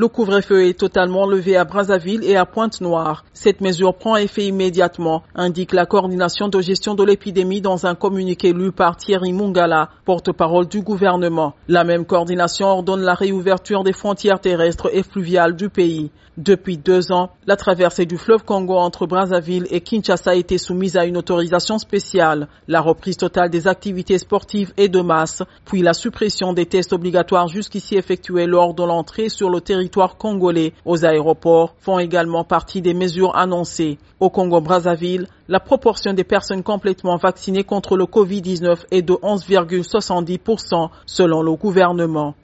Le couvre-feu est totalement levé à Brazzaville et à Pointe-Noire. Cette mesure prend effet immédiatement, indique la coordination de gestion de l'épidémie dans un communiqué lu par Thierry Mungala, porte-parole du gouvernement. La même coordination ordonne la réouverture des frontières terrestres et fluviales du pays. Depuis deux ans, la traversée du fleuve Congo entre Brazzaville et Kinshasa a été soumise à une autorisation spéciale. La reprise totale des activités sportives et de masse, puis la suppression des tests obligatoires jusqu'ici effectués lors de l'entrée sur le territoire congolais aux aéroports font également partie des mesures annoncées. Au Congo-Brazzaville, la proportion des personnes complètement vaccinées contre le Covid-19 est de 11,70% selon le gouvernement.